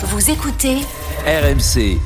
Vous écoutez RMC.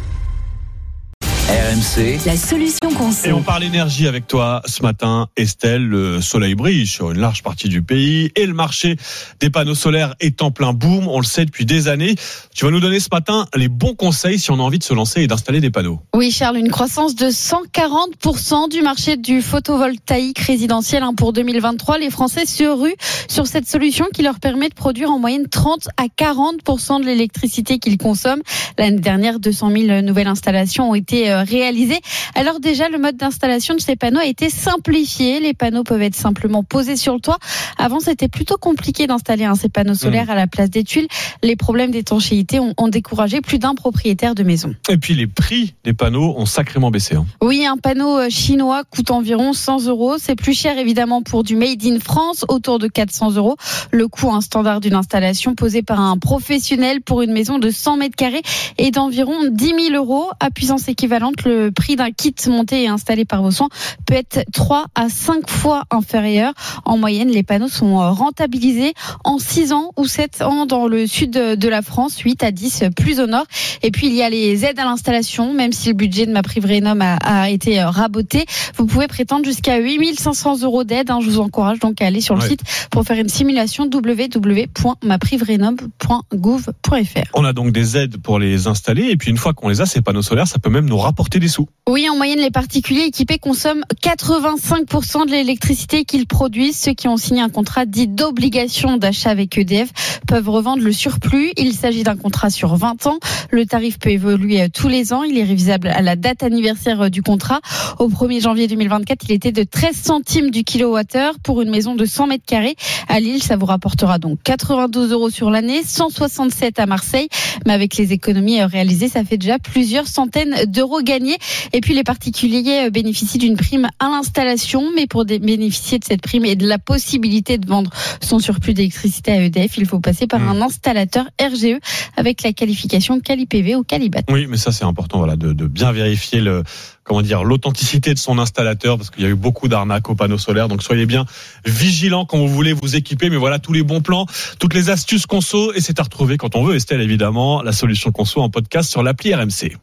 RMC. la solution Et conso. on parle énergie avec toi ce matin, Estelle. Le soleil brille sur une large partie du pays et le marché des panneaux solaires est en plein boom. On le sait depuis des années. Tu vas nous donner ce matin les bons conseils si on a envie de se lancer et d'installer des panneaux. Oui, Charles, une croissance de 140% du marché du photovoltaïque résidentiel hein, pour 2023. Les Français se ruent sur cette solution qui leur permet de produire en moyenne 30 à 40% de l'électricité qu'ils consomment. L'année dernière, 200 000 nouvelles installations ont été réalisées. Alors déjà, le mode d'installation de ces panneaux a été simplifié. Les panneaux peuvent être simplement posés sur le toit. Avant, c'était plutôt compliqué d'installer hein, ces panneaux solaires à la place des tuiles. Les problèmes d'étanchéité ont, ont découragé plus d'un propriétaire de maison. Et puis les prix des panneaux ont sacrément baissé. hein. Oui, un panneau euh, chinois coûte environ 100 euros. C'est plus cher évidemment pour du made in France, autour de 400 euros. Le coût un standard d'une installation posée par un professionnel pour une maison de 100 mètres carrés est d'environ 10 000 euros. À puissance équivalente, le prix d'un kit monté et installé par vos soins peut être 3 à 5 fois inférieur. En moyenne, les panneaux sont euh, rentabilisés en 6 ans ou 7 ans dans le sud de la France, 8 à 10 plus au nord. Et puis il y a les aides à l'installation, même si le budget de ma Rénov a, a été euh, raboté. Vous pouvez prétendre jusqu'à 8500 euros d'aide. hein. Je vous encourage donc à aller sur le Ouais. site pour faire une simulation www.mapriverénov.gouv.fr. On a donc des aides pour les installer et puis une fois qu'on les a, ces panneaux solaires, ça peut même nous rapporter des sous. Oui, en moyenne, les particuliers équipés consomment 85% de l'électricité qu'ils produisent. Ceux qui ont signé un contrat dit d'obligation d'achat avec EDF peuvent revendre le surplus. Il s'agit d'un contrat sur 20 ans. Le tarif peut évoluer euh, tous les ans. Il est révisable à la date anniversaire euh, du contrat. Au 1er janvier 2024, il était de 13 centimes du kilowattheure pour une maison de 100 mètres carrés. À Lille, ça vous rapportera donc 92 euros sur l'année, 167 à Marseille. Mais avec les économies euh, réalisées, ça fait déjà plusieurs centaines d'euros gagnés. Et puis les particuliers euh, bénéficient d'une prime à l'installation, mais pour bénéficier de cette prime et de la possibilité de vendre son surplus d'électricité à EDF, il faut passer par Mmh. un installateur RGE avec la qualification CaliPV ou Calibat. Oui, mais ça c'est important, voilà, de, de bien vérifier le, comment dire, l'authenticité de son installateur, parce qu'il y a eu beaucoup d'arnaques aux panneaux solaires. Donc soyez bien vigilants quand vous voulez vous équiper. Mais voilà tous les bons plans, toutes les astuces conso, et c'est à retrouver quand on veut. Estelle, évidemment, la solution conso en podcast sur l'appli RMC.